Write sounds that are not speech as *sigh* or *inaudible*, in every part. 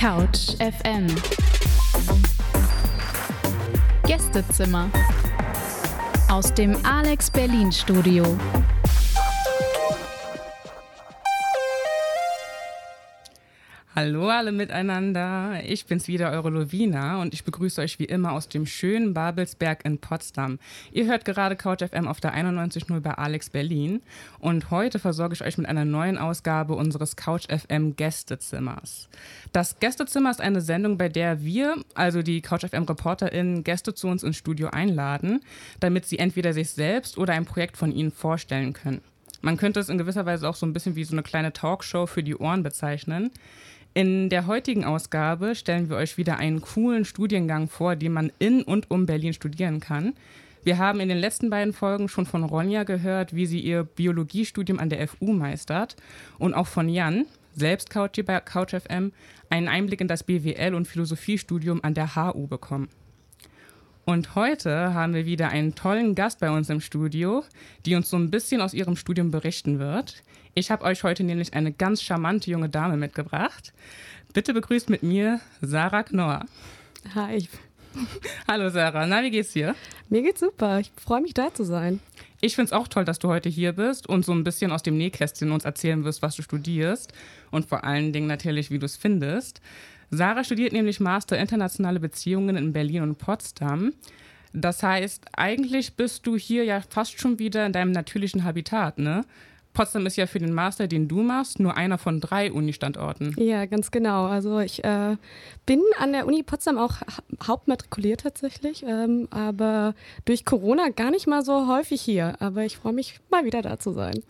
Couch FM Gästezimmer aus dem Alex Berlin Studio. Hallo alle miteinander, ich bin's wieder, eure Lovina und ich begrüße euch wie immer aus dem schönen Babelsberg in Potsdam. Ihr hört gerade Couch FM auf der 91.0 bei Alex Berlin und heute versorge ich euch mit einer neuen Ausgabe unseres Couch FM Gästezimmers. Das Gästezimmer ist eine Sendung, bei der wir, also die Couch FM ReporterInnen, Gäste zu uns ins Studio einladen, damit sie entweder sich selbst oder ein Projekt von ihnen vorstellen können. Man könnte es in gewisser Weise auch so ein bisschen wie so eine kleine Talkshow für die Ohren bezeichnen. In der heutigen Ausgabe stellen wir euch wieder einen coolen Studiengang vor, den man in und um Berlin studieren kann. Wir haben in den letzten beiden Folgen schon von Ronja gehört, wie sie ihr Biologiestudium an der FU meistert und auch von Jan, selbst Couch bei CouchFM, einen Einblick in das BWL- und Philosophiestudium an der HU bekommen. Und heute haben wir wieder einen tollen Gast bei uns im Studio, die uns so ein bisschen aus ihrem Studium berichten wird. Ich habe euch heute nämlich eine ganz charmante junge Dame mitgebracht. Bitte begrüßt mit mir Sarah Knorr. Hi. Hallo Sarah, na, wie geht's dir? Mir geht's super. Ich freue mich da zu sein. Ich finde es auch toll, dass du heute hier bist und so ein bisschen aus dem Nähkästchen uns erzählen wirst, was du studierst und vor allen Dingen natürlich, wie du es findest. Sarah studiert nämlich Master Internationale Beziehungen in Berlin und Potsdam. Das heißt, eigentlich bist du hier ja fast schon wieder in deinem natürlichen Habitat, ne? Potsdam ist ja für den Master, den du machst, nur einer von drei Uni-Standorten. Ja, ganz genau. Also ich äh, bin an der Uni Potsdam auch ha hauptmatrikuliert tatsächlich, ähm, aber durch Corona gar nicht mal so häufig hier. Aber ich freue mich mal wieder da zu sein.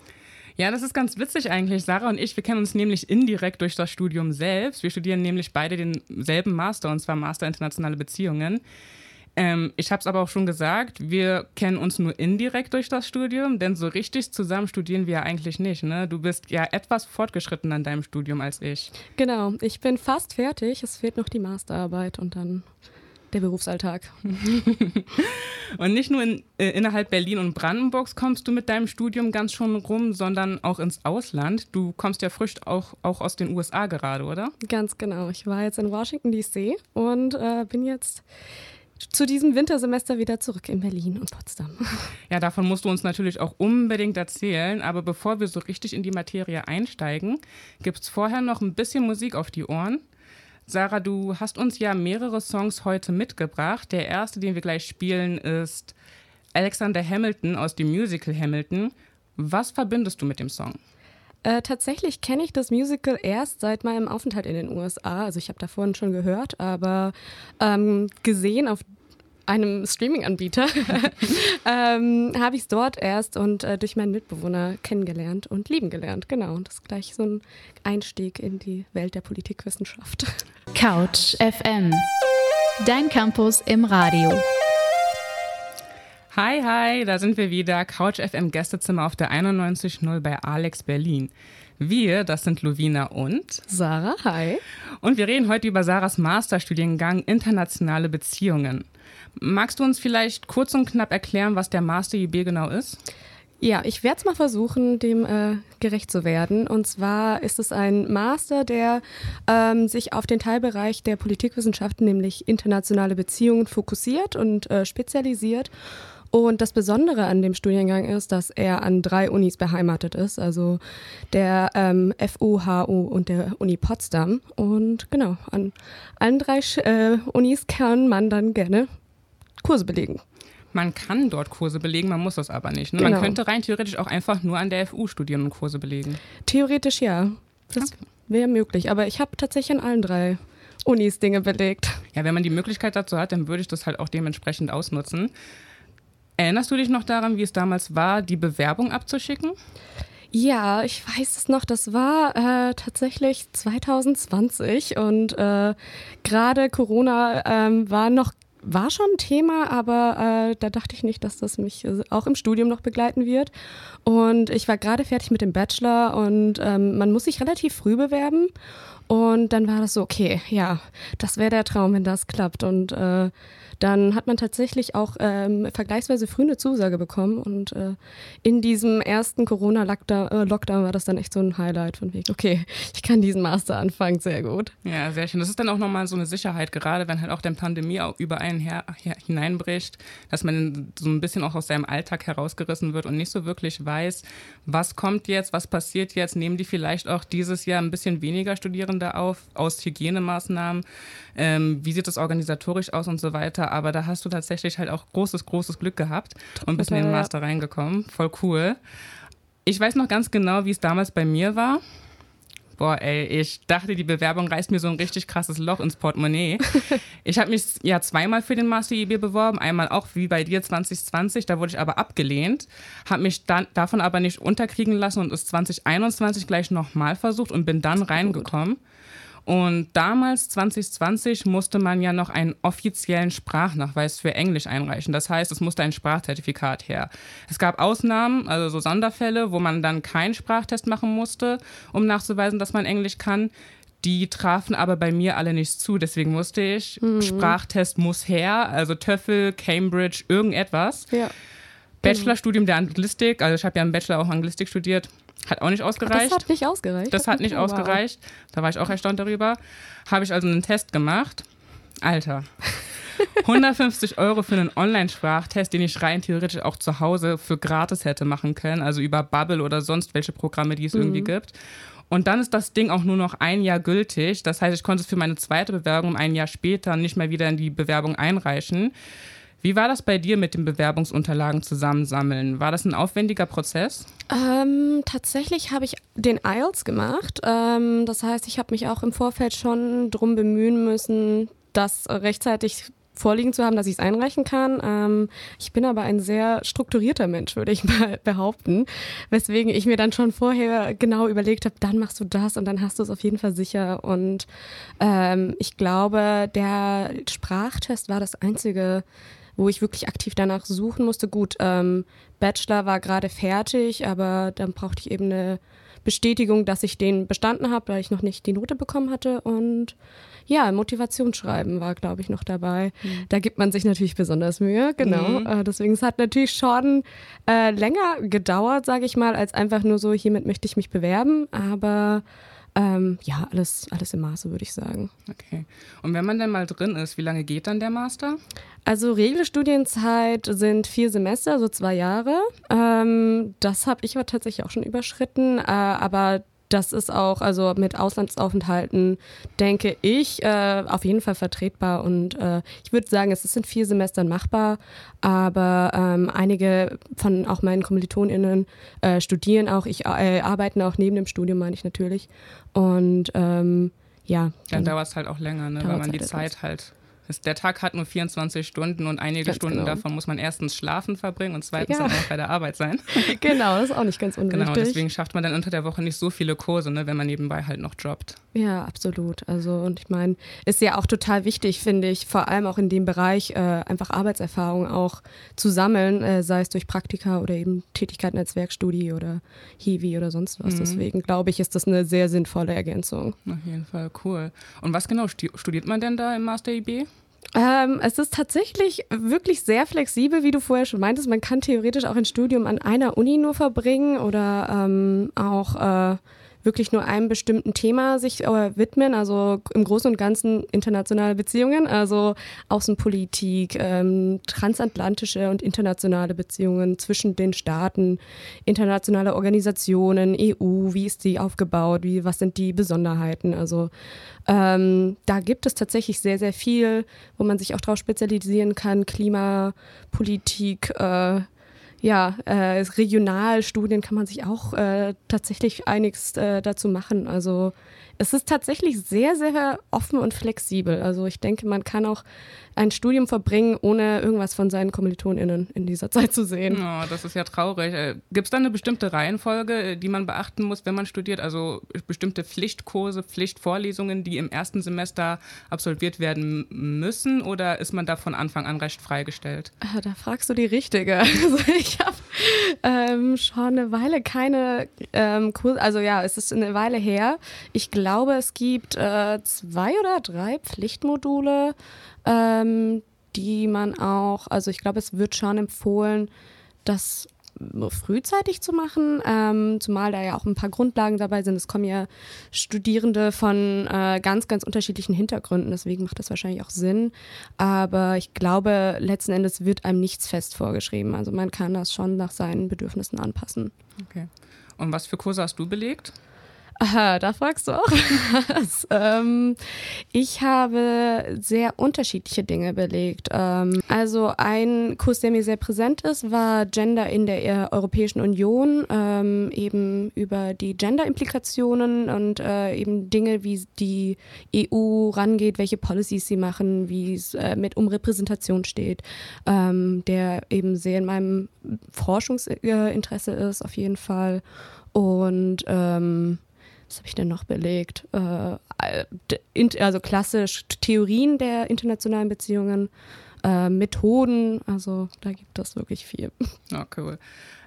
Ja, das ist ganz witzig eigentlich. Sarah und ich, wir kennen uns nämlich indirekt durch das Studium selbst. Wir studieren nämlich beide denselben Master, und zwar Master Internationale Beziehungen. Ähm, ich habe es aber auch schon gesagt, wir kennen uns nur indirekt durch das Studium, denn so richtig zusammen studieren wir ja eigentlich nicht. Ne? Du bist ja etwas fortgeschritten an deinem Studium als ich. Genau, ich bin fast fertig. Es fehlt noch die Masterarbeit und dann der Berufsalltag. *laughs* und nicht nur in, äh, innerhalb Berlin und Brandenburgs kommst du mit deinem Studium ganz schon rum, sondern auch ins Ausland. Du kommst ja frisch auch, auch aus den USA gerade, oder? Ganz genau. Ich war jetzt in Washington, DC und äh, bin jetzt zu diesem Wintersemester wieder zurück in Berlin und Potsdam. *laughs* Ja, davon musst du uns natürlich auch unbedingt erzählen. Aber bevor wir so richtig in die Materie einsteigen, gibt es vorher noch ein bisschen Musik auf die Ohren. Sarah, du hast uns ja mehrere Songs heute mitgebracht. Der erste, den wir gleich spielen, ist Alexander Hamilton aus dem Musical Hamilton. Was verbindest du mit dem Song? Äh, tatsächlich kenne ich das Musical erst seit meinem Aufenthalt in den USA. Also ich habe davon schon gehört, aber ähm, gesehen auf einem Streaming-Anbieter *laughs* ähm, habe ich es dort erst und äh, durch meinen Mitbewohner kennengelernt und lieben gelernt. Genau, und das ist gleich so ein Einstieg in die Welt der Politikwissenschaft. Couch FM, dein Campus im Radio. Hi, hi, da sind wir wieder. Couch FM Gästezimmer auf der 91.0 bei Alex Berlin. Wir, das sind Lovina und Sarah, hi. Und wir reden heute über Sarahs Masterstudiengang Internationale Beziehungen. Magst du uns vielleicht kurz und knapp erklären, was der Master IB genau ist? Ja, ich werde es mal versuchen, dem äh, gerecht zu werden. Und zwar ist es ein Master, der ähm, sich auf den Teilbereich der Politikwissenschaften, nämlich internationale Beziehungen, fokussiert und äh, spezialisiert. Und das Besondere an dem Studiengang ist, dass er an drei Unis beheimatet ist, also der ähm, FU, HU und der Uni Potsdam. Und genau, an allen drei äh, Unis kann man dann gerne Kurse belegen. Man kann dort Kurse belegen, man muss das aber nicht. Ne? Genau. Man könnte rein theoretisch auch einfach nur an der FU studieren und Kurse belegen. Theoretisch ja. Das okay. wäre möglich. Aber ich habe tatsächlich an allen drei Unis Dinge belegt. Ja, wenn man die Möglichkeit dazu hat, dann würde ich das halt auch dementsprechend ausnutzen. Erinnerst du dich noch daran, wie es damals war, die Bewerbung abzuschicken? Ja, ich weiß es noch. Das war äh, tatsächlich 2020 und äh, gerade Corona ähm, war noch war schon ein Thema, aber äh, da dachte ich nicht, dass das mich äh, auch im Studium noch begleiten wird. Und ich war gerade fertig mit dem Bachelor und ähm, man muss sich relativ früh bewerben. Und dann war das so, okay, ja, das wäre der Traum, wenn das klappt. Und äh, dann hat man tatsächlich auch ähm, vergleichsweise früh eine Zusage bekommen und äh, in diesem ersten Corona-Lockdown äh, war das dann echt so ein Highlight von wegen, okay, ich kann diesen Master anfangen, sehr gut. Ja, sehr schön. Das ist dann auch nochmal so eine Sicherheit, gerade wenn halt auch der Pandemie über einen her, her, hineinbricht, dass man so ein bisschen auch aus seinem Alltag herausgerissen wird und nicht so wirklich weiß, was kommt jetzt, was passiert jetzt, nehmen die vielleicht auch dieses Jahr ein bisschen weniger Studierende auf, aus Hygienemaßnahmen, ähm, wie sieht das organisatorisch aus und so weiter aber da hast du tatsächlich halt auch großes, großes Glück gehabt und bist in den Master reingekommen. Voll cool. Ich weiß noch ganz genau, wie es damals bei mir war. Boah, ey, ich dachte, die Bewerbung reißt mir so ein richtig krasses Loch ins Portemonnaie. *laughs* ich habe mich ja zweimal für den Master IB beworben, einmal auch wie bei dir 2020, da wurde ich aber abgelehnt, habe mich dann davon aber nicht unterkriegen lassen und ist 2021 gleich nochmal versucht und bin dann reingekommen. Gut. Und damals, 2020, musste man ja noch einen offiziellen Sprachnachweis für Englisch einreichen. Das heißt, es musste ein Sprachzertifikat her. Es gab Ausnahmen, also so Sonderfälle, wo man dann keinen Sprachtest machen musste, um nachzuweisen, dass man Englisch kann. Die trafen aber bei mir alle nicht zu. Deswegen musste ich, mhm. Sprachtest muss her, also TOEFL, Cambridge, irgendetwas. Ja. Bachelorstudium der Anglistik, also ich habe ja im Bachelor auch Anglistik studiert, hat auch nicht ausgereicht. Das hat nicht ausgereicht. Das hat nicht oh, ausgereicht. Da war ich auch erstaunt darüber. Habe ich also einen Test gemacht. Alter. *laughs* 150 Euro für einen Online-Sprachtest, den ich rein theoretisch auch zu Hause für gratis hätte machen können, also über Bubble oder sonst welche Programme, die es mhm. irgendwie gibt. Und dann ist das Ding auch nur noch ein Jahr gültig. Das heißt, ich konnte es für meine zweite Bewerbung ein Jahr später nicht mehr wieder in die Bewerbung einreichen. Wie war das bei dir mit den Bewerbungsunterlagen zusammensammeln? War das ein aufwendiger Prozess? Ähm, tatsächlich habe ich den IELTS gemacht. Ähm, das heißt, ich habe mich auch im Vorfeld schon darum bemühen müssen, das rechtzeitig vorliegen zu haben, dass ich es einreichen kann. Ähm, ich bin aber ein sehr strukturierter Mensch, würde ich *laughs* mal behaupten, weswegen ich mir dann schon vorher genau überlegt habe, dann machst du das und dann hast du es auf jeden Fall sicher. Und ähm, ich glaube, der Sprachtest war das einzige wo ich wirklich aktiv danach suchen musste. Gut, ähm, Bachelor war gerade fertig, aber dann brauchte ich eben eine Bestätigung, dass ich den bestanden habe, weil ich noch nicht die Note bekommen hatte. Und ja, Motivationsschreiben war, glaube ich, noch dabei. Mhm. Da gibt man sich natürlich besonders Mühe, genau. Mhm. Äh, deswegen es hat natürlich schon äh, länger gedauert, sage ich mal, als einfach nur so, hiermit möchte ich mich bewerben. Aber ähm, ja, alles, alles im Maße, würde ich sagen. Okay. Und wenn man dann mal drin ist, wie lange geht dann der Master? Also Regelstudienzeit sind vier Semester, so zwei Jahre. Ähm, das habe ich aber tatsächlich auch schon überschritten, äh, aber das ist auch, also mit Auslandsaufenthalten, denke ich, äh, auf jeden Fall vertretbar. Und äh, ich würde sagen, es ist in vier Semestern machbar, aber ähm, einige von auch meinen KommilitonInnen äh, studieren auch, ich äh, arbeiten auch neben dem Studium, meine ich natürlich. Und ähm, ja. Dann, dann dauert es halt auch länger, ne? weil man die Zeit halt der Tag hat nur 24 Stunden und einige ganz Stunden genau. davon muss man erstens schlafen verbringen und zweitens ja. dann auch bei der Arbeit sein. *laughs* Genau, das ist auch nicht ganz unwichtig. Genau, deswegen schafft man dann unter der Woche nicht so viele Kurse, ne, wenn man nebenbei halt noch jobbt. Ja, absolut. Also und ich meine, ist ja auch total wichtig, finde ich, vor allem auch in dem Bereich äh, einfach Arbeitserfahrung auch zu sammeln, äh, sei es durch Praktika oder eben Tätigkeiten als Werkstudie oder Hiwi oder sonst was. Mhm. Deswegen glaube ich, ist das eine sehr sinnvolle Ergänzung. Auf jeden Fall, cool. Und was genau studiert man denn da im Master IB? Ähm, es ist tatsächlich wirklich sehr flexibel, wie du vorher schon meintest. Man kann theoretisch auch ein Studium an einer Uni nur verbringen oder ähm, auch äh, wirklich nur einem bestimmten Thema sich äh, widmen, also im Großen und Ganzen internationale Beziehungen, also Außenpolitik, ähm, transatlantische und internationale Beziehungen zwischen den Staaten, internationale Organisationen, EU, wie ist die aufgebaut, wie, was sind die Besonderheiten, also ähm, da gibt es tatsächlich sehr, sehr viel, wo man sich auch darauf spezialisieren kann, Klimapolitik, äh, ja, äh, Regionalstudien kann man sich auch äh, tatsächlich einiges äh, dazu machen. Also es ist tatsächlich sehr, sehr offen und flexibel. Also ich denke, man kann auch ein Studium verbringen, ohne irgendwas von seinen KommilitonInnen in dieser *laughs* Zeit zu sehen. Oh, das ist ja traurig. Äh, Gibt es da eine bestimmte Reihenfolge, äh, die man beachten muss, wenn man studiert? Also bestimmte Pflichtkurse, Pflichtvorlesungen, die im ersten Semester absolviert werden müssen? Oder ist man da von Anfang an recht freigestellt? Ah, da fragst du die Richtige. *laughs* Also ich ich habe ähm, schon eine Weile keine ähm, Kurse, also ja, es ist eine Weile her. Ich glaube, es gibt äh, zwei oder drei Pflichtmodule, ähm, die man auch, also ich glaube, es wird schon empfohlen, dass frühzeitig zu machen, ähm, zumal da ja auch ein paar Grundlagen dabei sind. Es kommen ja Studierende von äh, ganz, ganz unterschiedlichen Hintergründen, deswegen macht das wahrscheinlich auch Sinn. Aber ich glaube, letzten Endes wird einem nichts fest vorgeschrieben. Also man kann das schon nach seinen Bedürfnissen anpassen. Okay. Und was für Kurse hast du belegt? Aha, da fragst du auch was. *laughs* ähm, ich habe sehr unterschiedliche Dinge belegt. Ähm, also ein Kurs, der mir sehr präsent ist, war Gender in der äh, Europäischen Union, ähm, eben über die Gender-Implikationen und äh, eben Dinge, wie die EU rangeht, welche Policies sie machen, wie es äh, mit um Repräsentation steht, ähm, der eben sehr in meinem Forschungsinteresse ist, auf jeden Fall. Und ähm, was habe ich denn noch belegt? Äh, also klassisch Theorien der internationalen Beziehungen, äh, Methoden, also da gibt es wirklich viel. Oh, cool.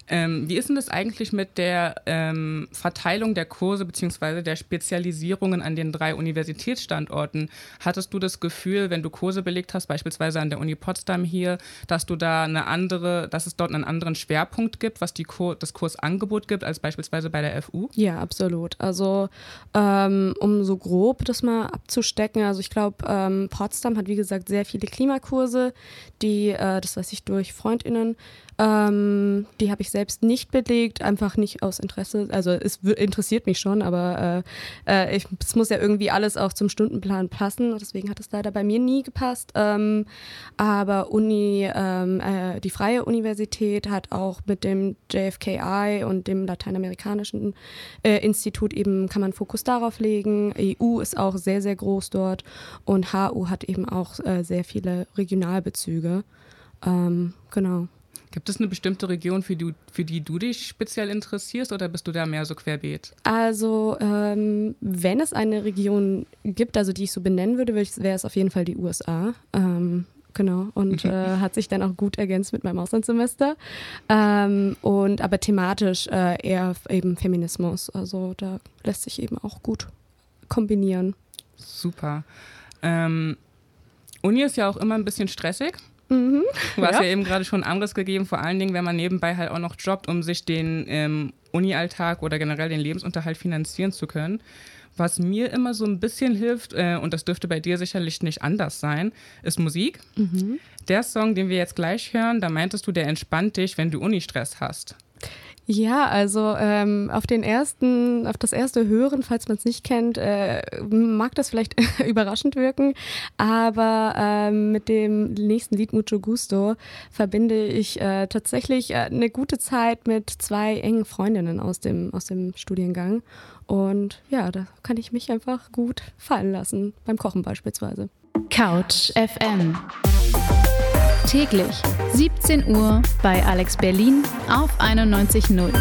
Ähm, wie ist denn das eigentlich mit der ähm, Verteilung der Kurse bzw. der Spezialisierungen an den drei Universitätsstandorten? Hattest du das Gefühl, wenn du Kurse belegt hast, beispielsweise an der Uni Potsdam hier, dass du da eine andere, dass es dort einen anderen Schwerpunkt gibt, was die Kur das Kursangebot gibt, als beispielsweise bei der FU? Ja, absolut. Also ähm, um so grob das mal abzustecken, also ich glaube, ähm, Potsdam hat wie gesagt sehr viele Klimakurse, die, äh, das weiß ich durch FreundInnen, ähm, die habe ich selbst nicht belegt, einfach nicht aus Interesse. Also es interessiert mich schon, aber äh, äh, ich, es muss ja irgendwie alles auch zum Stundenplan passen. Deswegen hat es leider bei mir nie gepasst. Ähm, aber Uni, ähm, äh, die Freie Universität hat auch mit dem JFKI und dem Lateinamerikanischen äh, Institut eben, kann man Fokus darauf legen. EU ist auch sehr, sehr groß dort und HU hat eben auch äh, sehr viele Regionalbezüge. Ähm, genau. Gibt es eine bestimmte Region, für die, für die du dich speziell interessierst oder bist du da mehr so querbeet? Also, ähm, wenn es eine Region gibt, also die ich so benennen würde, wäre es auf jeden Fall die USA. Ähm, genau. Und *laughs* äh, hat sich dann auch gut ergänzt mit meinem Auslandssemester. Ähm, und aber thematisch äh, eher eben Feminismus. Also da lässt sich eben auch gut kombinieren. Super. Ähm, Uni ist ja auch immer ein bisschen stressig. Mhm. Du hast ja. ja eben gerade schon Anriss gegeben, vor allen Dingen, wenn man nebenbei halt auch noch jobbt, um sich den ähm, Uni-Alltag oder generell den Lebensunterhalt finanzieren zu können. Was mir immer so ein bisschen hilft, äh, und das dürfte bei dir sicherlich nicht anders sein, ist Musik. Mhm. Der Song, den wir jetzt gleich hören, da meintest du, der entspannt dich, wenn du Uni-Stress hast. Ja, also ähm, auf den ersten, auf das erste Hören, falls man es nicht kennt, äh, mag das vielleicht *laughs* überraschend wirken, aber ähm, mit dem nächsten Lied Mucho Gusto verbinde ich äh, tatsächlich äh, eine gute Zeit mit zwei engen Freundinnen aus dem, aus dem Studiengang. Und ja, da kann ich mich einfach gut fallen lassen, beim Kochen beispielsweise. Couch FM Täglich 17 Uhr bei Alex Berlin auf 91.0.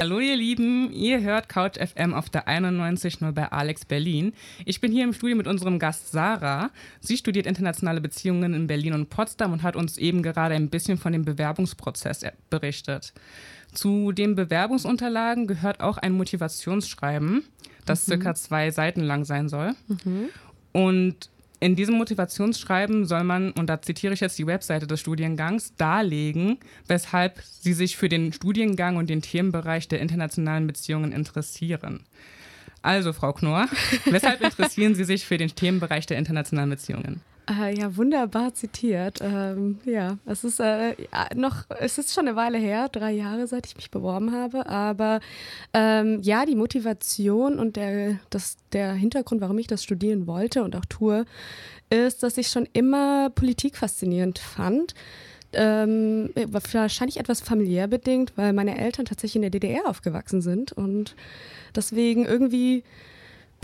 Hallo ihr Lieben, ihr hört Couch FM auf der 91.0 bei Alex Berlin. Ich bin hier im Studio mit unserem Gast Sarah. Sie studiert internationale Beziehungen in Berlin und Potsdam und hat uns eben gerade ein bisschen von dem Bewerbungsprozess berichtet. Zu den Bewerbungsunterlagen gehört auch ein Motivationsschreiben, das mhm. circa zwei Seiten lang sein soll. Mhm. Und in diesem Motivationsschreiben soll man, und da zitiere ich jetzt die Webseite des Studiengangs, darlegen, weshalb Sie sich für den Studiengang und den Themenbereich der internationalen Beziehungen interessieren. Also, Frau Knorr, weshalb *laughs* interessieren Sie sich für den Themenbereich der internationalen Beziehungen? Äh, ja, wunderbar zitiert. Ähm, ja, es ist äh, noch, es ist schon eine Weile her, drei Jahre, seit ich mich beworben habe. Aber ähm, ja, die Motivation und der, das, der Hintergrund, warum ich das studieren wollte und auch tue, ist, dass ich schon immer Politik faszinierend fand. Ähm, wahrscheinlich etwas familiär bedingt, weil meine Eltern tatsächlich in der DDR aufgewachsen sind und deswegen irgendwie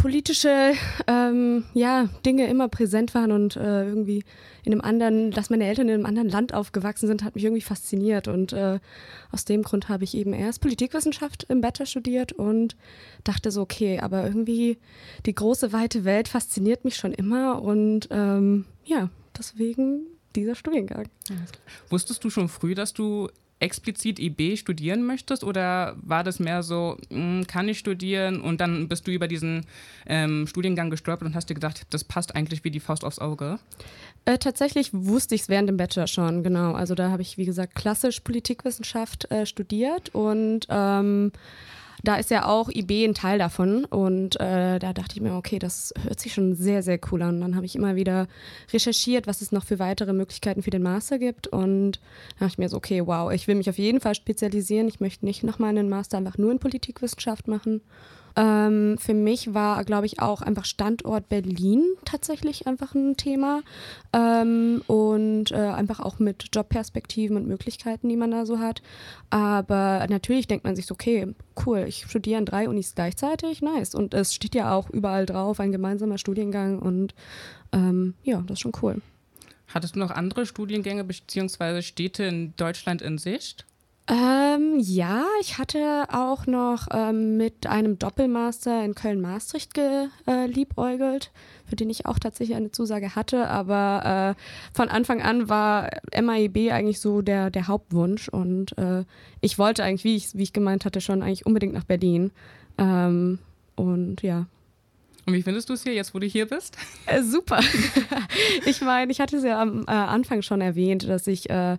politische ähm, ja, Dinge immer präsent waren und äh, irgendwie in einem anderen, dass meine Eltern in einem anderen Land aufgewachsen sind, hat mich irgendwie fasziniert. Und äh, aus dem Grund habe ich eben erst Politikwissenschaft im Bachelor studiert und dachte so, okay, aber irgendwie die große, weite Welt fasziniert mich schon immer. Und ähm, ja, deswegen dieser Studiengang. Wusstest du schon früh, dass du explizit IB studieren möchtest oder war das mehr so, mh, hm, kann ich studieren und dann bist du über diesen ähm, Studiengang gestolpert und hast dir gedacht, das passt eigentlich wie die Faust aufs Auge? Äh, tatsächlich wusste ich es während dem Bachelor schon, genau. Also da habe ich, wie gesagt, klassisch Politikwissenschaft äh, studiert und ähm, da ist ja auch IB ein Teil davon. Und äh, da dachte ich mir, okay, das hört sich schon sehr, sehr cool an. Dann habe ich immer wieder recherchiert, was es noch für weitere Möglichkeiten für den Master gibt. Und da dachte ich mir so, okay, wow, ich will mich auf jeden Fall spezialisieren. Ich möchte nicht nochmal einen Master einfach nur in Politikwissenschaft machen. Ähm, für mich war, glaube ich, auch einfach Standort Berlin tatsächlich einfach ein Thema ähm, und äh, einfach auch mit Jobperspektiven und Möglichkeiten, die man da so hat. Aber natürlich denkt man sich so, okay, cool, ich studiere an drei Unis gleichzeitig, nice. Und es steht ja auch überall drauf, ein gemeinsamer Studiengang und ähm, ja, das ist schon cool. Hattest du noch andere Studiengänge bzw. Städte in Deutschland in Sicht? Ähm, ja, ich hatte auch noch ähm, mit einem Doppelmaster in Köln-Maastricht geliebäugelt, äh, für den ich auch tatsächlich eine Zusage hatte. Aber äh, von Anfang an war MAEB eigentlich so der, der Hauptwunsch. Und äh, ich wollte eigentlich, wie ich, wie ich gemeint hatte, schon eigentlich unbedingt nach Berlin. Ähm, und ja, und wie findest du es hier, jetzt wo du hier bist? Äh, super. *laughs* ich meine, ich hatte es ja am äh, Anfang schon erwähnt, dass ich äh,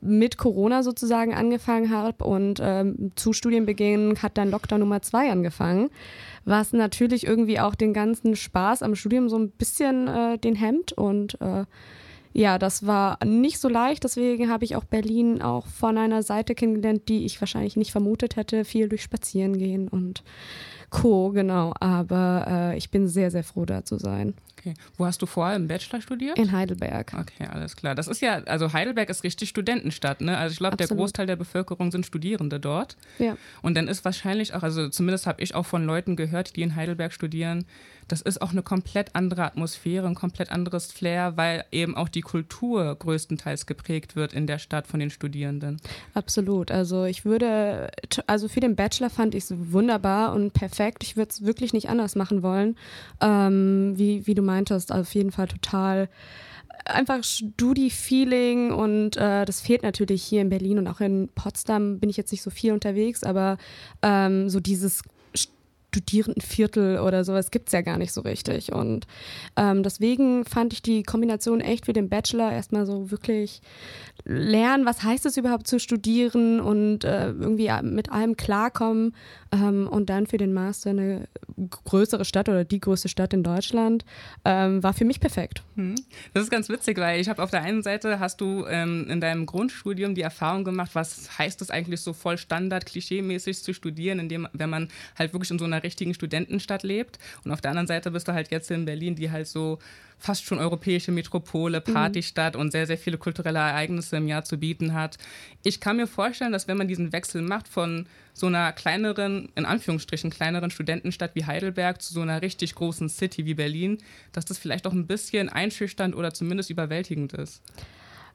mit Corona sozusagen angefangen habe und ähm, zu Studienbeginn hat dann Lockdown Nummer zwei angefangen, was natürlich irgendwie auch den ganzen Spaß am Studium so ein bisschen äh, den hemmt und äh, ja, das war nicht so leicht, deswegen habe ich auch Berlin auch von einer Seite kennengelernt, die ich wahrscheinlich nicht vermutet hätte, viel durch Spazieren gehen und Co, genau, aber äh, ich bin sehr, sehr froh da zu sein. Okay. Wo hast du vorher im Bachelor studiert? In Heidelberg. Okay, alles klar. Das ist ja, also Heidelberg ist richtig Studentenstadt, ne? Also ich glaube, der Großteil der Bevölkerung sind Studierende dort. Ja. Und dann ist wahrscheinlich auch, also zumindest habe ich auch von Leuten gehört, die in Heidelberg studieren, das ist auch eine komplett andere Atmosphäre, ein komplett anderes Flair, weil eben auch die Kultur größtenteils geprägt wird in der Stadt von den Studierenden. Absolut. Also ich würde, also für den Bachelor fand ich es wunderbar und perfekt. Ich würde es wirklich nicht anders machen wollen. Ähm, wie, wie du meintest, auf jeden Fall total einfach Studi-Feeling und äh, das fehlt natürlich hier in Berlin und auch in Potsdam bin ich jetzt nicht so viel unterwegs, aber ähm, so dieses Studierendenviertel oder sowas gibt es ja gar nicht so richtig. Und ähm, deswegen fand ich die Kombination echt für den Bachelor erstmal so wirklich lernen, was heißt es überhaupt zu studieren und äh, irgendwie mit allem klarkommen ähm, und dann für den Master eine größere Stadt oder die größte Stadt in Deutschland ähm, war für mich perfekt. Hm. Das ist ganz witzig, weil ich habe auf der einen Seite hast du ähm, in deinem Grundstudium die Erfahrung gemacht, was heißt es eigentlich so voll Standard, klischeemäßig zu studieren, indem wenn man halt wirklich in so einer richtigen Studentenstadt lebt und auf der anderen Seite bist du halt jetzt in Berlin, die halt so fast schon europäische Metropole, mhm. Partystadt mhm. und sehr, sehr viele kulturelle Ereignisse im Jahr zu bieten hat. Ich kann mir vorstellen, dass wenn man diesen Wechsel macht von so einer kleineren, in Anführungsstrichen kleineren Studentenstadt wie Heidelberg zu so einer richtig großen City wie Berlin, dass das vielleicht auch ein bisschen einschüchternd oder zumindest überwältigend ist.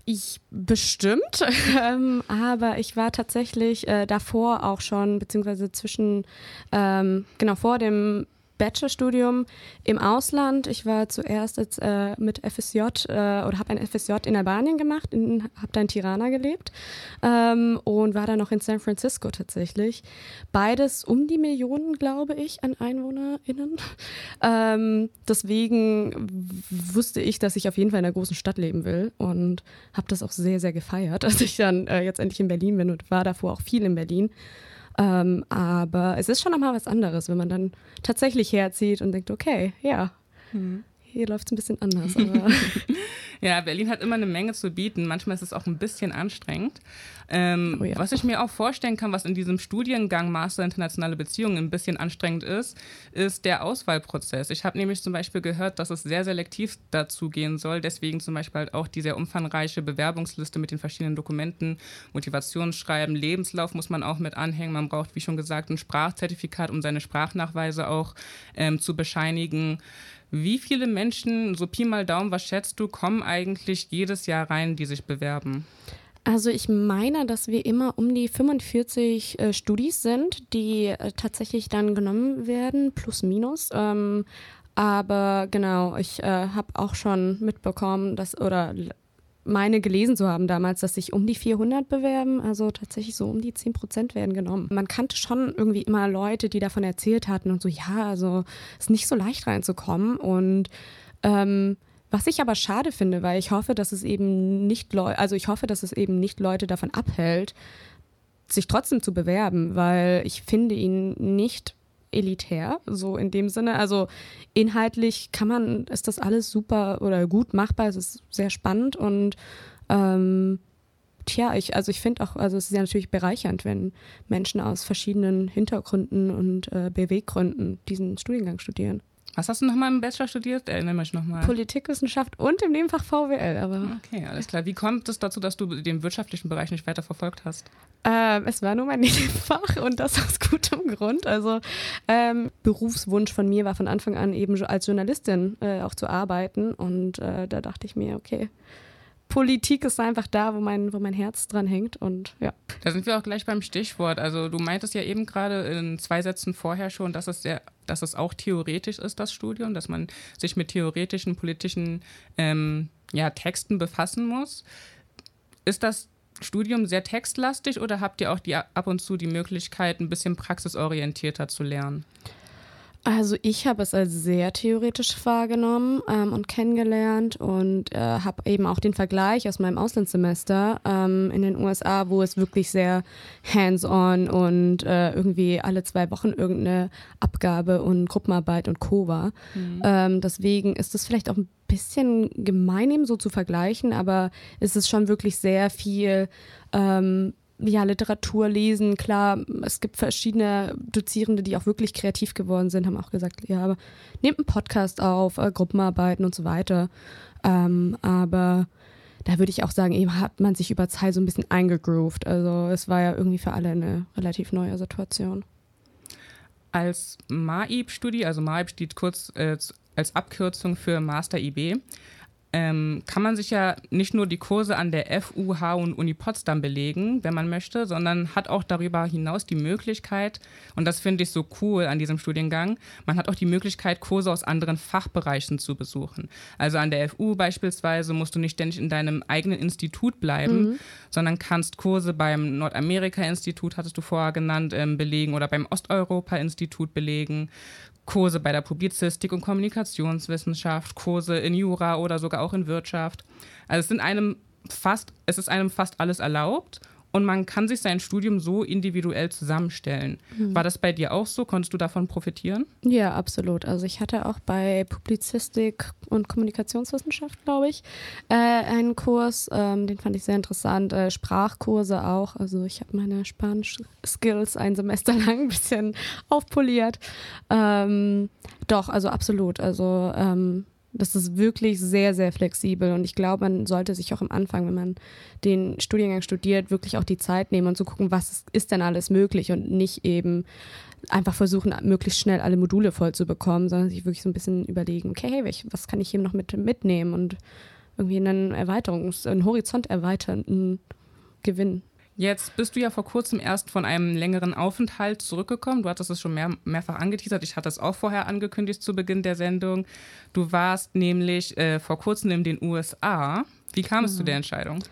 Ich bestimmt, *laughs* ähm, aber ich war tatsächlich äh, davor auch schon, beziehungsweise zwischen, ähm, genau vor dem Bachelorstudium im Ausland. Ich war zuerst jetzt, äh, mit FSJ äh, oder habe ein FSJ in Albanien gemacht, habe da in Tirana gelebt ähm, und war dann noch in San Francisco tatsächlich. Beides um die Millionen, glaube ich, an EinwohnerInnen. *laughs* Ähm, deswegen wusste ich, dass ich auf jeden Fall in einer großen Stadt leben will und habe das auch sehr, sehr gefeiert, *laughs* als ich dann äh, jetzt endlich in Berlin bin und war davor auch viel in Berlin. Ähm, aber es ist schon nochmal was anderes, wenn man dann tatsächlich herzieht und denkt, okay, ja, hm. Hier läuft es ein bisschen anders. *laughs* ja, Berlin hat immer eine Menge zu bieten. Manchmal ist es auch ein bisschen anstrengend. Ähm, oh ja. Was ich mir auch vorstellen kann, was in diesem Studiengang Master Internationale Beziehungen ein bisschen anstrengend ist, ist der Auswahlprozess. Ich habe nämlich zum Beispiel gehört, dass es sehr selektiv dazu gehen soll. Deswegen zum Beispiel halt auch die sehr umfangreiche Bewerbungsliste mit den verschiedenen Dokumenten, Motivationsschreiben, Lebenslauf muss man auch mit anhängen. Man braucht, wie schon gesagt, ein Sprachzertifikat, um seine Sprachnachweise auch ähm, zu bescheinigen. Wie viele Menschen, so Pi mal Daumen, was schätzt du, kommen eigentlich jedes Jahr rein, die sich bewerben? Also ich meine, dass wir immer um die 45 äh, Studis sind, die äh, tatsächlich dann genommen werden, plus minus. Ähm, aber genau, ich äh, habe auch schon mitbekommen, dass oder meine gelesen zu haben damals, dass sich um die 400 bewerben, also tatsächlich so um die 10 Prozent werden genommen. Man kannte schon irgendwie immer Leute, die davon erzählt hatten und so, ja, also ist nicht so leicht reinzukommen und ähm, was ich aber schade finde, weil ich hoffe, dass es eben nicht Leute, also ich hoffe, dass es eben nicht Leute davon abhält, sich trotzdem zu bewerben, weil ich finde ihn nicht elitär, so in dem Sinne. Also inhaltlich kann man, ist das alles super oder gut machbar, es ist sehr spannend und ähm, tja, ich, also ich finde auch, also es ist ja natürlich bereichernd, wenn Menschen aus verschiedenen Hintergründen und äh, Beweggründen diesen Studiengang studieren. Was hast du nochmal im Bachelor studiert? Erinnere mich nochmal. Politikwissenschaft und im Nebenfach VWL. Aber okay, alles klar. Wie kommt es dazu, dass du den wirtschaftlichen Bereich nicht weiter verfolgt hast? Ähm, es war nur mein *laughs* Nebenfach und das aus gutem Grund. Also ähm, Berufswunsch von mir war von Anfang an eben als Journalistin äh, auch zu arbeiten und äh, da dachte ich mir, okay, Politik ist einfach da, wo mein, wo mein Herz dran hängt. Und ja. Da sind wir auch gleich beim Stichwort. Also du meintest ja eben gerade in zwei Sätzen vorher schon, dass es sehr, dass es auch theoretisch ist, das Studium, dass man sich mit theoretischen politischen ähm, ja, Texten befassen muss. Ist das Studium sehr textlastig oder habt ihr auch die, ab und zu die Möglichkeit, ein bisschen praxisorientierter zu lernen? Also ich habe es als sehr theoretisch wahrgenommen ähm, und kennengelernt und äh, habe eben auch den Vergleich aus meinem Auslandssemester ähm, in den USA, wo es wirklich sehr hands-on und äh, irgendwie alle zwei Wochen irgendeine Abgabe und Gruppenarbeit und Co. war. Mhm. Ähm, deswegen ist es vielleicht auch ein bisschen gemein, eben so zu vergleichen, aber es ist schon wirklich sehr viel ähm, ja, Literatur lesen. Klar, es gibt verschiedene Dozierende, die auch wirklich kreativ geworden sind, haben auch gesagt, ja, aber nehmt einen Podcast auf, äh, Gruppenarbeiten und so weiter. Ähm, aber da würde ich auch sagen, eben hat man sich über Zeit so ein bisschen eingegroovt. Also es war ja irgendwie für alle eine relativ neue Situation. Als MAIB-Studie, also MAIB steht kurz äh, als Abkürzung für Master IB, ähm, kann man sich ja nicht nur die Kurse an der FUH und Uni Potsdam belegen, wenn man möchte, sondern hat auch darüber hinaus die Möglichkeit, und das finde ich so cool an diesem Studiengang, man hat auch die Möglichkeit, Kurse aus anderen Fachbereichen zu besuchen. Also an der FU beispielsweise musst du nicht ständig in deinem eigenen Institut bleiben, mhm. sondern kannst Kurse beim Nordamerika-Institut, hattest du vorher genannt, ähm, belegen oder beim Osteuropa-Institut belegen. Kurse bei der Publizistik und Kommunikationswissenschaft, Kurse in Jura oder sogar auch in Wirtschaft. Also es sind einem fast, es ist einem fast alles erlaubt und man kann sich sein Studium so individuell zusammenstellen. Mhm. War das bei dir auch so? Konntest du davon profitieren? Ja, absolut. Also ich hatte auch bei Publizistik und Kommunikationswissenschaft, glaube ich, äh, einen Kurs, ähm, den fand ich sehr interessant. Äh, Sprachkurse auch. Also ich habe meine Spanisch-Skills ein Semester *laughs* lang ein bisschen aufpoliert. Ähm, doch, also absolut. Also ähm, das ist wirklich sehr, sehr flexibel und ich glaube, man sollte sich auch am Anfang, wenn man den Studiengang studiert, wirklich auch die Zeit nehmen und zu gucken, was ist denn alles möglich und nicht eben einfach versuchen, möglichst schnell alle Module voll zu bekommen, sondern sich wirklich so ein bisschen überlegen, okay, hey, was kann ich hier noch mit, mitnehmen und irgendwie einen Erweiterungs-, einen Horizont erweiternden Gewinn. Jetzt bist du ja vor kurzem erst von einem längeren Aufenthalt zurückgekommen. Du hattest es schon mehr, mehrfach angeteasert. Ich hatte es auch vorher angekündigt zu Beginn der Sendung. Du warst nämlich äh, vor kurzem in den USA. Wie kam es zu der Entscheidung?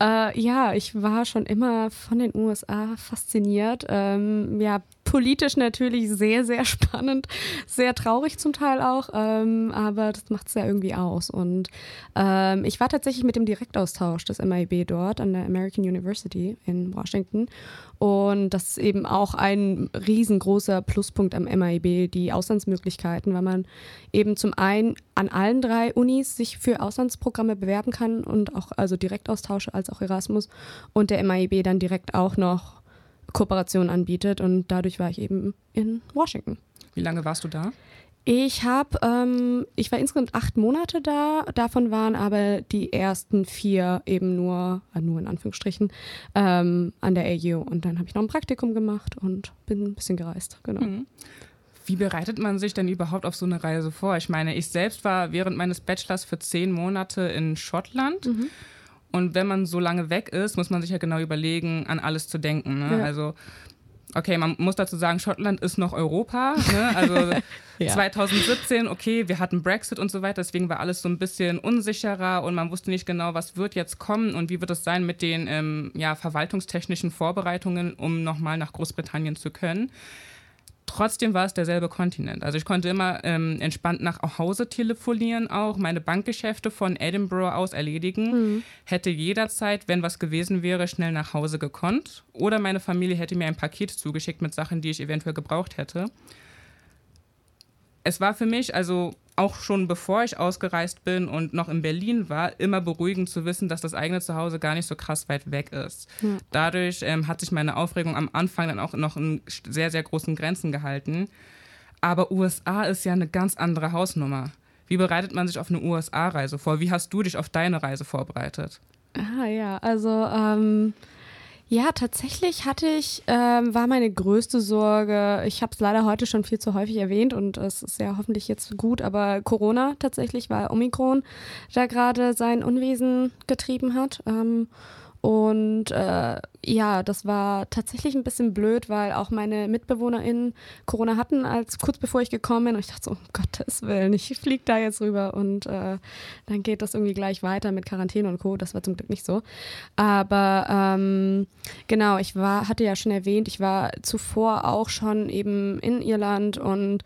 Äh, ja, ich war schon immer von den USA fasziniert. Ähm, ja, politisch natürlich sehr, sehr *laughs* spannend, sehr traurig zum Teil auch, ähm, aber das macht es ja irgendwie aus. Und ähm, ich war tatsächlich mit dem Direktaustausch des MIB dort an der American University in Washington. Und das ist eben auch ein riesengroßer Pluspunkt am MIB, die Auslandsmöglichkeiten, weil man eben zum einen an allen drei Unis sich für Auslandsprogramme bewerben kann und auch also Direktaustausche als auch Erasmus und der MIB dann direkt auch noch Kooperation anbietet und dadurch war ich eben in Washington. Wie lange warst du da? Ich habe, ähm, ich war insgesamt acht Monate da. Davon waren aber die ersten vier eben nur, äh, nur in Anführungsstrichen, ähm, an der AU. Und dann habe ich noch ein Praktikum gemacht und bin ein bisschen gereist. Genau. Mhm. Wie bereitet man sich denn überhaupt auf so eine Reise vor? Ich meine, ich selbst war während meines Bachelors für zehn Monate in Schottland. Mhm. Und wenn man so lange weg ist, muss man sich ja genau überlegen, an alles zu denken. Ne? Ja. Also okay, man muss dazu sagen, Schottland ist noch Europa. Ne? Also *laughs* ja. 2017, okay, wir hatten Brexit und so weiter, deswegen war alles so ein bisschen unsicherer und man wusste nicht genau, was wird jetzt kommen und wie wird es sein mit den ähm, ja, verwaltungstechnischen Vorbereitungen, um nochmal nach Großbritannien zu können. Trotzdem war es derselbe Kontinent. Also ich konnte immer ähm, entspannt nach Hause telefonieren, auch meine Bankgeschäfte von Edinburgh aus erledigen. Mhm. Hätte jederzeit, wenn was gewesen wäre, schnell nach Hause gekonnt. Oder meine Familie hätte mir ein Paket zugeschickt mit Sachen, die ich eventuell gebraucht hätte. Es war für mich, also auch schon bevor ich ausgereist bin und noch in Berlin war, immer beruhigend zu wissen, dass das eigene Zuhause gar nicht so krass weit weg ist. Ja. Dadurch ähm, hat sich meine Aufregung am Anfang dann auch noch in sehr, sehr großen Grenzen gehalten. Aber USA ist ja eine ganz andere Hausnummer. Wie bereitet man sich auf eine USA-Reise vor? Wie hast du dich auf deine Reise vorbereitet? Ah ja, also ähm, ja, tatsächlich hatte ich, ähm, war meine größte Sorge, ich habe es leider heute schon viel zu häufig erwähnt und es ist ja hoffentlich jetzt gut, aber Corona tatsächlich, weil Omikron da gerade sein Unwesen getrieben hat. Ähm, und äh, ja, das war tatsächlich ein bisschen blöd, weil auch meine MitbewohnerInnen Corona hatten, als kurz bevor ich gekommen bin. Und ich dachte so, um Gottes Willen, ich fliege da jetzt rüber und äh, dann geht das irgendwie gleich weiter mit Quarantäne und Co. Das war zum Glück nicht so. Aber ähm, genau, ich war, hatte ja schon erwähnt, ich war zuvor auch schon eben in Irland und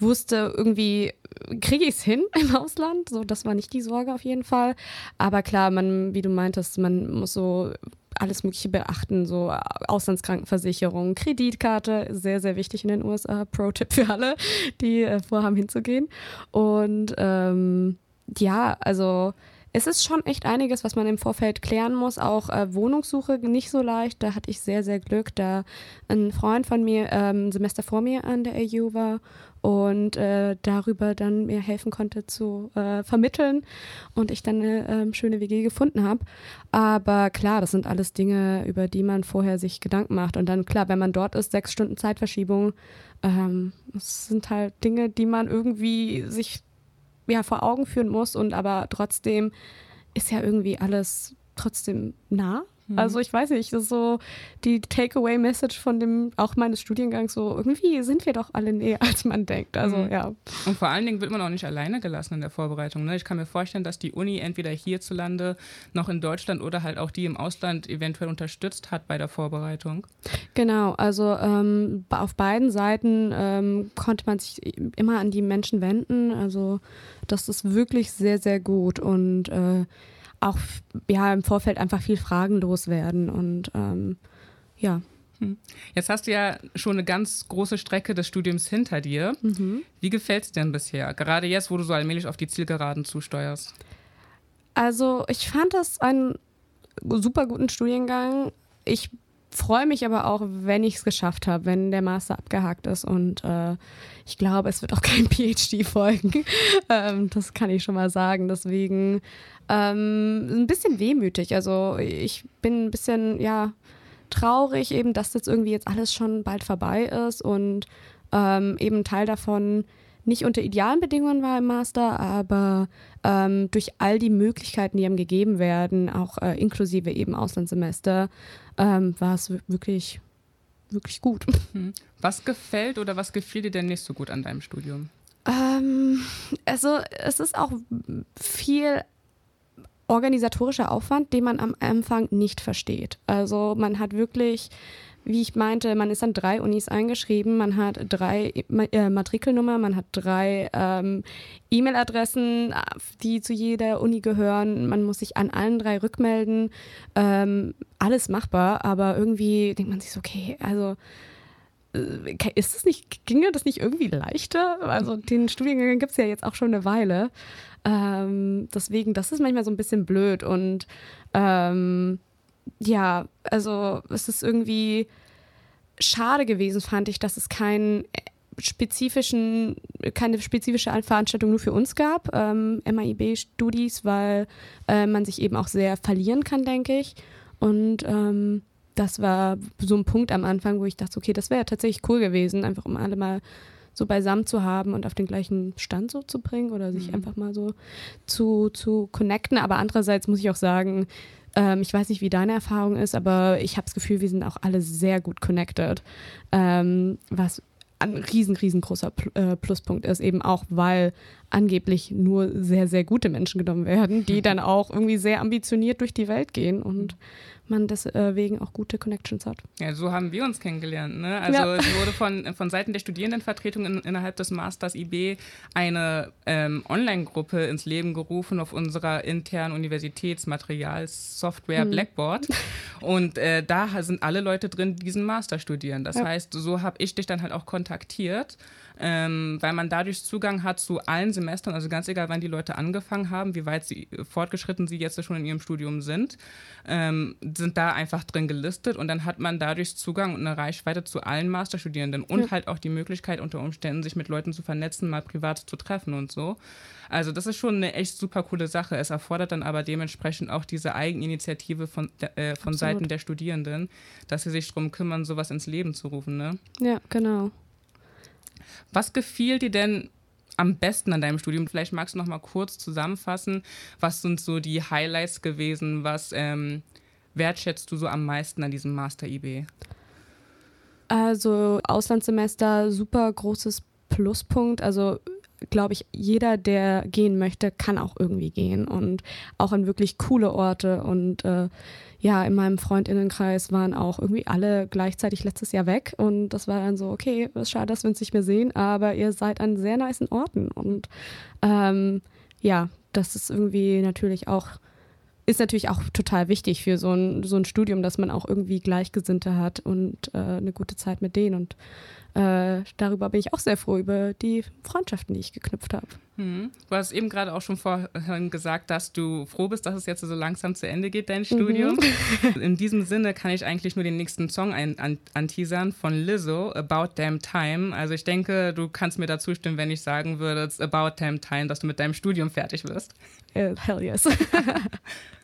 wusste irgendwie, kriege ich es hin *laughs* im Ausland? So, das war nicht die Sorge auf jeden Fall. Aber klar, man, wie du meintest, man muss so alles Mögliche beachten, so Auslandskrankenversicherung, Kreditkarte, sehr, sehr wichtig in den USA. Pro-Tipp für alle, die äh, vorhaben hinzugehen. Und ähm, ja, also es ist schon echt einiges, was man im Vorfeld klären muss. Auch äh, Wohnungssuche nicht so leicht. Da hatte ich sehr, sehr Glück, da ein Freund von mir ähm, ein Semester vor mir an der AU war und äh, darüber dann mir helfen konnte zu äh, vermitteln und ich dann eine äh, schöne WG gefunden habe. Aber klar, das sind alles Dinge, über die man vorher sich Gedanken macht. Und dann klar, wenn man dort ist, sechs Stunden Zeitverschiebung, ähm, das sind halt Dinge, die man irgendwie sich ja, vor Augen führen muss und aber trotzdem ist ja irgendwie alles trotzdem nah Mhm. Also ich weiß nicht, das ist so die Takeaway-Message von dem, auch meines Studiengangs, so irgendwie sind wir doch alle näher, *laughs* als man denkt. Also mhm. ja. Und vor allen Dingen wird man auch nicht alleine gelassen in der Vorbereitung. Ne? Ich kann mir vorstellen, dass die Uni entweder hierzulande noch in Deutschland oder halt auch die im Ausland eventuell unterstützt hat bei der Vorbereitung. Genau, also ähm, auf beiden Seiten ähm, konnte man sich immer an die Menschen wenden. Also das ist wirklich sehr, sehr gut und äh, auch ja im Vorfeld einfach viel Fragen loswerden und ähm, ja. Hm. Jetzt hast du ja schon eine ganz große Strecke des Studiums hinter dir. Mhm. Wie gefällt es denn bisher? Gerade jetzt, wo du so allmählich auf die Zielgeraden zusteuerst. Also ich fand das einen super guten Studiengang. Ich freue mich aber auch, wenn ich es geschafft habe, wenn der Master abgehakt ist. Und äh, ich glaube, es wird auch kein *laughs* PhD folgen. ähm, das kann ich schon mal sagen. Deswegen ähm, ein bisschen wehmütig. Also ich bin ein bisschen, ja, traurig eben, dass jetzt irgendwie jetzt alles schon bald vorbei ist und ähm, eben Teil davon nicht unter idealen Bedingungen war im Master, aber ähm, durch all die Möglichkeiten, die ihm gegeben werden, auch äh, inklusive eben Auslandssemester, ähm, war es wirklich, wirklich gut. *laughs* Hm. Was gefällt oder was gefiel dir denn nicht so gut an deinem Studium? Ähm, also es ist auch viel organisatorischer Aufwand, den man am Anfang nicht versteht. Also man hat wirklich, wie ich meinte, man ist an drei Unis eingeschrieben, man hat drei äh, Matrikelnummern, man hat drei ähm, E-Mail-Adressen, die zu jeder Uni gehören. Man muss sich an allen drei rückmelden. Ähm, alles machbar, aber irgendwie denkt man sich so, okay, also ist es nicht, ginge das nicht irgendwie leichter? Also den Studiengang gibt es ja jetzt auch schon eine Weile. Ähm, deswegen, das ist manchmal so ein bisschen blöd und ähm, ja, also es ist irgendwie schade gewesen, fand ich, dass es keinen spezifischen, keine spezifische Veranstaltung nur für uns gab, ähm, MAIB-Studis, weil äh, man sich eben auch sehr verlieren kann, denke ich. Und ähm, das war so ein Punkt am Anfang, wo ich dachte, okay, das wäre tatsächlich cool gewesen, einfach um alle mal so beisammen zu haben und auf den gleichen Stand so zu bringen oder sich mhm. einfach mal so zu, zu connecten. Aber andererseits muss ich auch sagen, Ähm, ich weiß nicht, wie deine Erfahrung ist, aber ich habe das Gefühl, wir sind auch alle sehr gut connected. Ähm, was ein riesen, riesengroßer äh, Pluspunkt ist, eben auch, weil angeblich nur sehr, sehr gute Menschen genommen werden, die *laughs* dann auch irgendwie sehr ambitioniert durch die Welt gehen und man deswegen auch gute Connections hat. Ja, so haben wir uns kennengelernt. Ne? Also ja. es wurde von, von Seiten der Studierendenvertretung in, innerhalb des Masters IB eine ähm, Online-Gruppe ins Leben gerufen auf unserer internen Universitätsmaterialsoftware hm. Blackboard. Und äh, da sind alle Leute drin, die diesen Master studieren. Das ja. heißt, so habe ich dich dann halt auch kontaktiert ähm, weil man dadurch Zugang hat zu allen Semestern, also ganz egal, wann die Leute angefangen haben, wie weit sie fortgeschritten sie jetzt schon in ihrem Studium sind, ähm, sind da einfach drin gelistet und dann hat man dadurch Zugang und eine Reichweite zu allen Masterstudierenden und ja. halt auch die Möglichkeit unter Umständen sich mit Leuten zu vernetzen, mal privat zu treffen und so. Also das ist schon eine echt super coole Sache. Es erfordert dann aber dementsprechend auch diese Eigeninitiative von, äh, von Seiten der Studierenden, dass sie sich darum kümmern, sowas ins Leben zu rufen. Ne? Ja, genau. Was gefiel dir denn am besten an deinem Studium? Vielleicht magst du noch mal kurz zusammenfassen, was sind so die Highlights gewesen? Was ähm, wertschätzt du so am meisten an diesem Master IB? Also Auslandssemester, super großes Pluspunkt. Also glaube ich, jeder, der gehen möchte, kann auch irgendwie gehen und auch an wirklich coole Orte und äh, ja, in meinem Freundinnenkreis waren auch irgendwie alle gleichzeitig letztes Jahr weg und das war dann so, okay, ist schade, dass wir uns nicht mehr sehen, aber ihr seid an sehr nice Orten und ähm, ja, das ist irgendwie natürlich auch ist natürlich auch total wichtig für so ein, so ein Studium, dass man auch irgendwie Gleichgesinnte hat und äh, eine gute Zeit mit denen. Und äh, darüber bin ich auch sehr froh, über die Freundschaften, die ich geknüpft habe. Mhm. Du hast eben gerade auch schon vorhin gesagt, dass du froh bist, dass es jetzt so langsam zu Ende geht, dein Studium. Mhm. *laughs* In diesem Sinne kann ich eigentlich nur den nächsten Song anteasern von Lizzo, About Damn Time. Also ich denke, du kannst mir dazu stimmen, wenn ich sagen würde, it's about damn time, dass du mit deinem Studium fertig wirst. Uh, hell yes. *laughs*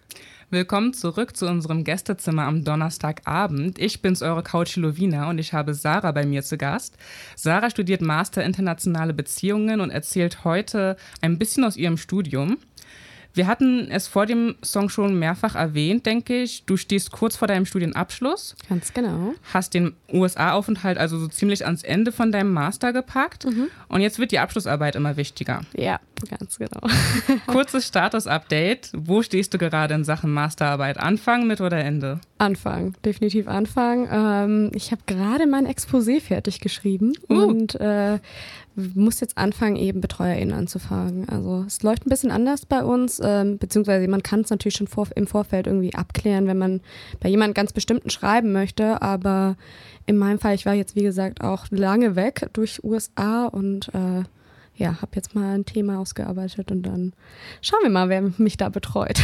Willkommen zurück zu unserem Gästezimmer am Donnerstagabend. Ich bin's, eure Couch Lovina und ich habe Sarah bei mir zu Gast. Sarah studiert Master Internationale Beziehungen und erzählt heute ein bisschen aus ihrem Studium. Wir hatten es vor dem Song schon mehrfach erwähnt, denke ich. Du stehst kurz vor deinem Studienabschluss. Ganz genau. Hast den USA-Aufenthalt also so ziemlich ans Ende von deinem Master gepackt. Mhm. Und jetzt wird die Abschlussarbeit immer wichtiger. Ja, ganz genau. *laughs* Kurzes Status-Update. Wo stehst du gerade in Sachen Masterarbeit? Anfang, mit oder Ende? Anfang, definitiv Anfang. Ähm, ich habe gerade mein Exposé fertig geschrieben uh. und äh, muss jetzt anfangen, eben BetreuerInnen anzufragen. Also es läuft ein bisschen anders bei uns, ähm, beziehungsweise man kann es natürlich schon vor, im Vorfeld irgendwie abklären, wenn man bei jemandem ganz bestimmten schreiben möchte. Aber in meinem Fall, ich war jetzt wie gesagt auch lange weg durch USA und äh, ja, habe jetzt mal ein Thema ausgearbeitet und dann schauen wir mal, wer mich da betreut.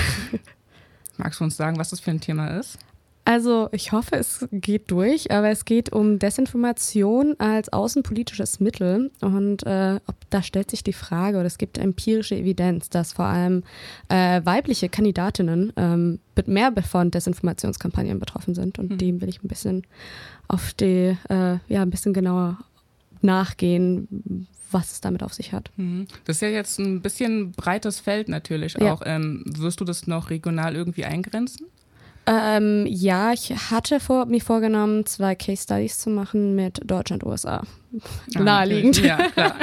*laughs* Magst du uns sagen, was das für ein Thema ist? Also ich hoffe, es geht durch, aber es geht um Desinformation als außenpolitisches Mittel und äh, ob, da stellt sich die Frage oder es gibt empirische Evidenz, dass vor allem äh, weibliche Kandidatinnen ähm, mehr von Desinformationskampagnen betroffen sind und mhm. dem will ich ein bisschen auf die, äh, ja, ein bisschen genauer nachgehen, was es damit auf sich hat. Mhm. Das ist ja jetzt ein bisschen breites Feld natürlich ja. auch. Ähm, wirst du das noch regional irgendwie eingrenzen? Ähm, ja, ich hatte vor, mir vorgenommen, zwei Case Studies zu machen mit Deutschland, USA. Ah, Naheliegend. Ja, klar.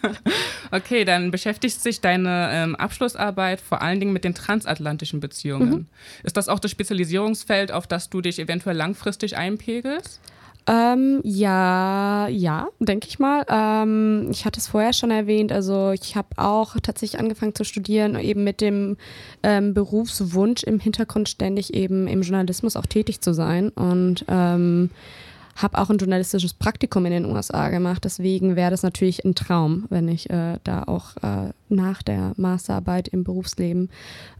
*laughs* okay, dann beschäftigt sich deine ähm, Abschlussarbeit vor allen Dingen mit den transatlantischen Beziehungen. Mhm. Ist das auch das Spezialisierungsfeld, auf das du dich eventuell langfristig einpegelst? Ähm, ja, ja, denke ich mal. Ähm, ich hatte es vorher schon erwähnt. Also ich habe auch tatsächlich angefangen zu studieren, eben mit dem ähm, Berufswunsch im Hintergrund ständig eben im Journalismus auch tätig zu sein. Und ähm, habe auch ein journalistisches Praktikum in den USA gemacht. Deswegen wäre das natürlich ein Traum, wenn ich äh, da auch äh, nach der Masterarbeit im Berufsleben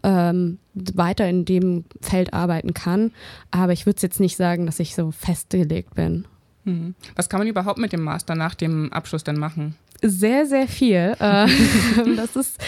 ähm, weiter in dem Feld arbeiten kann. Aber ich würde jetzt nicht sagen, dass ich so festgelegt bin. Mhm. Was kann man überhaupt mit dem Master nach dem Abschluss denn machen? Sehr, sehr viel. *laughs* Äh, das ist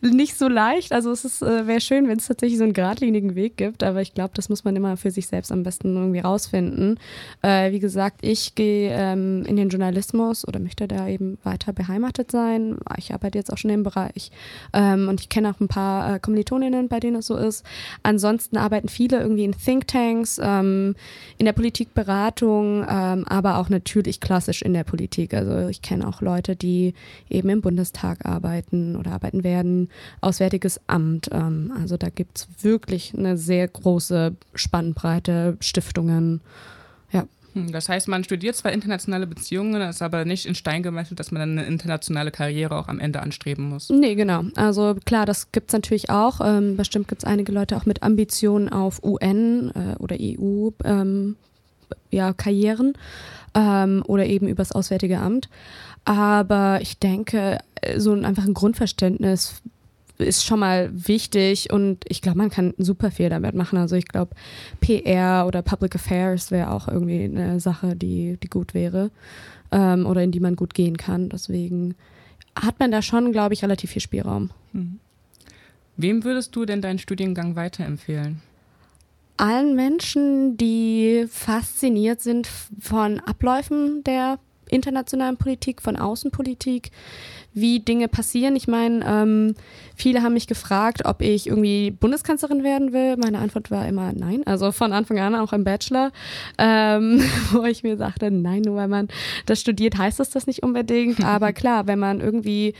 nicht so leicht. Also es äh, wäre schön, wenn es tatsächlich so einen geradlinigen Weg gibt, aber ich glaube, das muss man immer für sich selbst am besten irgendwie rausfinden. Äh, wie gesagt, ich gehe ähm, in den Journalismus oder möchte da eben weiter beheimatet sein. Ich arbeite jetzt auch schon im Bereich ähm, und ich kenne auch ein paar äh, Kommilitoninnen, bei denen es so ist. Ansonsten arbeiten viele irgendwie in Thinktanks, ähm, in der Politikberatung, ähm, aber auch natürlich klassisch in der Politik. Also ich kenne auch Leute, die eben im Bundestag arbeiten oder arbeiten werden, Auswärtiges Amt. Ähm, also da gibt es wirklich eine sehr große Spannbreite, Stiftungen. Ja. Hm, das heißt, man studiert zwar internationale Beziehungen, ist aber nicht in Stein gemeißelt, dass man dann eine internationale Karriere auch am Ende anstreben muss. Nee, genau. Also klar, das gibt es natürlich auch. Ähm, bestimmt gibt es einige Leute auch mit Ambitionen auf UN äh, oder EU ähm, ja, Karrieren ähm, oder eben übers Auswärtige Amt. Aber ich denke, so ein, einfach ein Grundverständnis ist schon mal wichtig und ich glaube, man kann super viel damit machen. Also ich glaube, PR oder Public Affairs wäre auch irgendwie eine Sache, die, die gut wäre ähm, oder in die man gut gehen kann. Deswegen hat man da schon, glaube ich, relativ viel Spielraum. Mhm. Wem würdest du denn deinen Studiengang weiterempfehlen? Allen Menschen, die fasziniert sind von Abläufen der internationalen Politik, von Außenpolitik, wie Dinge passieren. Ich meine, ähm, viele haben mich gefragt, ob ich irgendwie Bundeskanzlerin werden will. Meine Antwort war immer nein. Also von Anfang an auch im Bachelor, ähm, *laughs* wo ich mir sagte, nein, nur weil man das studiert, heißt das das nicht unbedingt. *laughs* Aber klar, wenn man irgendwie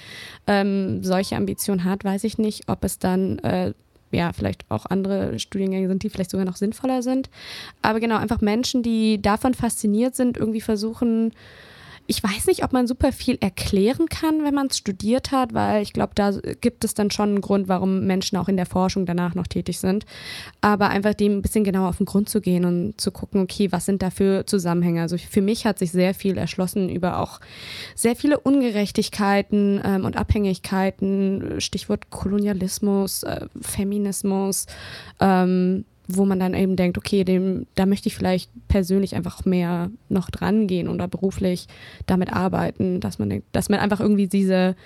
ähm, solche Ambitionen hat, weiß ich nicht, ob es dann äh, ja, vielleicht auch andere Studiengänge sind, die vielleicht sogar noch sinnvoller sind. Aber genau, einfach Menschen, die davon fasziniert sind, irgendwie versuchen, ich weiß nicht, ob man super viel erklären kann, wenn man es studiert hat, weil ich glaube, da gibt es dann schon einen Grund, warum Menschen auch in der Forschung danach noch tätig sind. Aber einfach dem ein bisschen genauer auf den Grund zu gehen und zu gucken, okay, was sind da für Zusammenhänge? Also für mich hat sich sehr viel erschlossen über auch sehr viele Ungerechtigkeiten ähm, und Abhängigkeiten, Stichwort Kolonialismus, äh, Feminismus, ähm, wo man dann eben denkt, okay, dem, da möchte ich vielleicht persönlich einfach mehr noch dran gehen oder beruflich damit arbeiten, dass man dass man einfach irgendwie diese,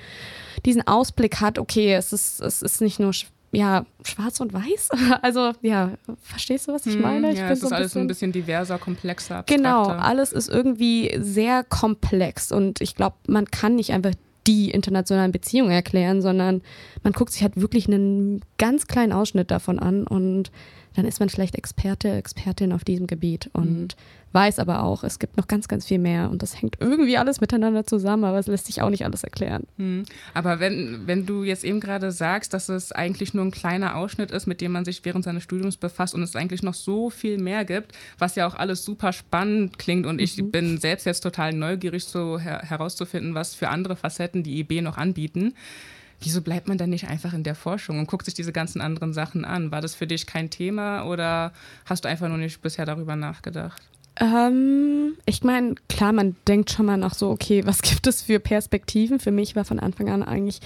diesen Ausblick hat, okay, es ist, es ist nicht nur ja, schwarz und weiß. *laughs* Also, ja, verstehst du, was ich hm, meine? Ich ja, es ist so alles ein bisschen diverser, komplexer. Abstrakter. Genau, alles ist irgendwie sehr komplex und ich glaube, man kann nicht einfach die internationalen Beziehungen erklären, sondern man guckt sich halt wirklich einen ganz kleinen Ausschnitt davon an und dann ist man vielleicht Experte, Expertin auf diesem Gebiet und mhm. weiß aber auch, es gibt noch ganz, ganz viel mehr und das hängt irgendwie alles miteinander zusammen, aber es lässt sich auch nicht alles erklären. Mhm. Aber wenn, wenn du jetzt eben gerade sagst, dass es eigentlich nur ein kleiner Ausschnitt ist, mit dem man sich während seines Studiums befasst und es eigentlich noch so viel mehr gibt, was ja auch alles super spannend klingt und mhm. ich bin selbst jetzt total neugierig, so her herauszufinden, was für andere Facetten die IB noch anbieten wieso bleibt man dann nicht einfach in der Forschung und guckt sich diese ganzen anderen Sachen an? War das für dich kein Thema oder hast du einfach nur nicht bisher darüber nachgedacht? Ähm, ich meine, klar, man denkt schon mal nach so, okay, *laughs* was gibt es für Perspektiven? Für mich war von Anfang an eigentlich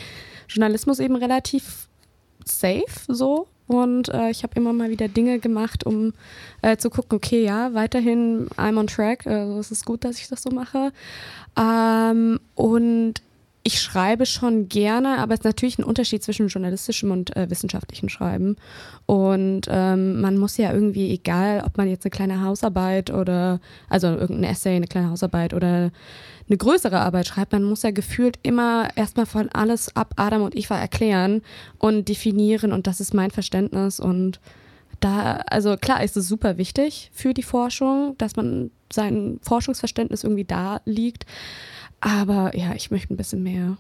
Journalismus eben relativ safe so. Und äh, ich habe immer mal wieder Dinge gemacht, um äh, zu gucken, okay, ja, weiterhin I'm on track. Also es ist gut, dass ich das so mache. Ähm, und ich schreibe schon gerne, aber es ist natürlich ein Unterschied zwischen journalistischem und äh, wissenschaftlichem Schreiben. Und ähm, man muss ja irgendwie, egal ob man jetzt eine kleine Hausarbeit oder, also irgendein Essay, eine kleine Hausarbeit oder eine größere Arbeit schreibt, man muss ja gefühlt immer erstmal von alles ab Adam und Eva erklären und definieren und das ist mein Verständnis und da, also klar ist es super wichtig für die Forschung, dass man sein Forschungsverständnis irgendwie da liegt. Aber ja, ich möchte ein bisschen mehr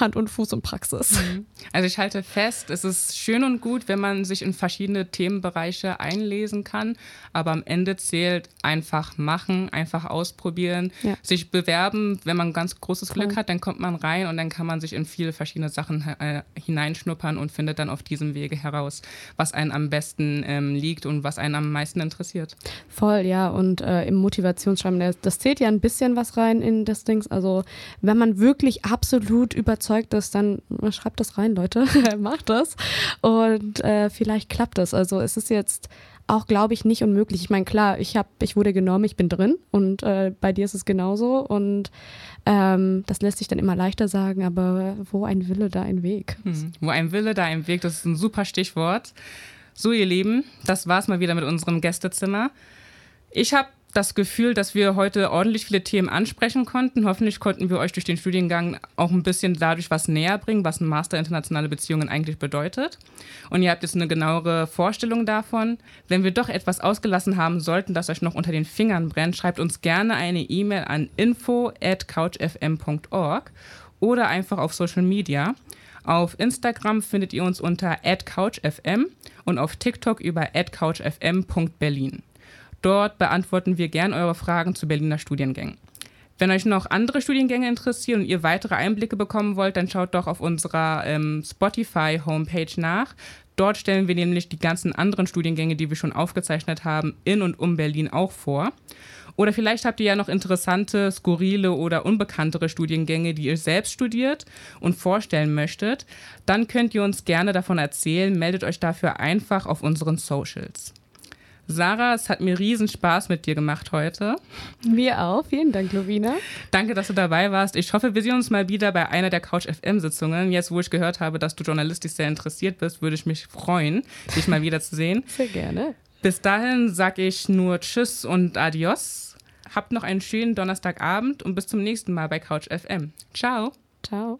Hand und Fuß und Praxis. Mhm. Also ich halte fest, es ist schön und gut, wenn man sich in verschiedene Themenbereiche einlesen kann, aber am Ende zählt einfach machen, einfach ausprobieren, ja. sich bewerben. Wenn man ganz großes. Glück hat, dann kommt man rein und dann kann man sich in viele verschiedene Sachen äh, hineinschnuppern und findet dann auf diesem Wege heraus, was einen am besten ähm, liegt und was einen am meisten interessiert. Voll, ja. Und äh, im Motivationsschreiben, das zählt ja ein bisschen was rein in das Ding. Also wenn man wirklich absolut überzeugt ist, dann schreibt das rein, Leute, *laughs* macht das und äh, vielleicht klappt das. Also es ist jetzt auch, glaube ich, nicht unmöglich. Ich meine, klar, ich, hab, ich wurde genommen, ich bin drin und äh, bei dir ist es genauso und ähm, das lässt sich dann immer leichter sagen, aber wo ein Wille, da ein Weg. Hm. Wo ein Wille, da ein Weg, das ist ein super Stichwort. So, ihr Lieben, das war's mal wieder mit unserem Gästezimmer. Ich habe das Gefühl, dass wir heute ordentlich viele Themen ansprechen konnten. Hoffentlich konnten wir euch durch den Studiengang auch ein bisschen dadurch was näher bringen, was ein Master internationale Beziehungen eigentlich bedeutet. Und ihr habt jetzt eine genauere Vorstellung davon. Wenn wir doch etwas ausgelassen haben sollten, das euch noch unter den Fingern brennt, schreibt uns gerne eine E-Mail an info at couchfm.org oder einfach auf Social Media. Auf Instagram findet ihr uns unter @couchfm und auf TikTok über @couchfm.berlin. Dort beantworten wir gern eure Fragen zu Berliner Studiengängen. Wenn euch noch andere Studiengänge interessieren und ihr weitere Einblicke bekommen wollt, dann schaut doch auf unserer ähm, Spotify-Homepage nach. Dort stellen wir nämlich die ganzen anderen Studiengänge, die wir schon aufgezeichnet haben, in und um Berlin auch vor. Oder vielleicht habt ihr ja noch interessante, skurrile oder unbekanntere Studiengänge, die ihr selbst studiert und vorstellen möchtet. Dann könnt ihr uns gerne davon erzählen. Meldet euch dafür einfach auf unseren Socials. Sarah, es hat mir riesen Spaß mit dir gemacht heute. Mir auch. Vielen Dank, Lovina. Danke, dass du dabei warst. Ich hoffe, wir sehen uns mal wieder bei einer der Couch FM Sitzungen. Jetzt, wo ich gehört habe, dass du journalistisch sehr interessiert bist, würde ich mich freuen, dich mal wieder zu sehen. *laughs* Sehr gerne. Bis dahin sage ich nur Tschüss und Adios. Habt noch einen schönen Donnerstagabend und bis zum nächsten Mal bei Couch FM. Ciao. Ciao.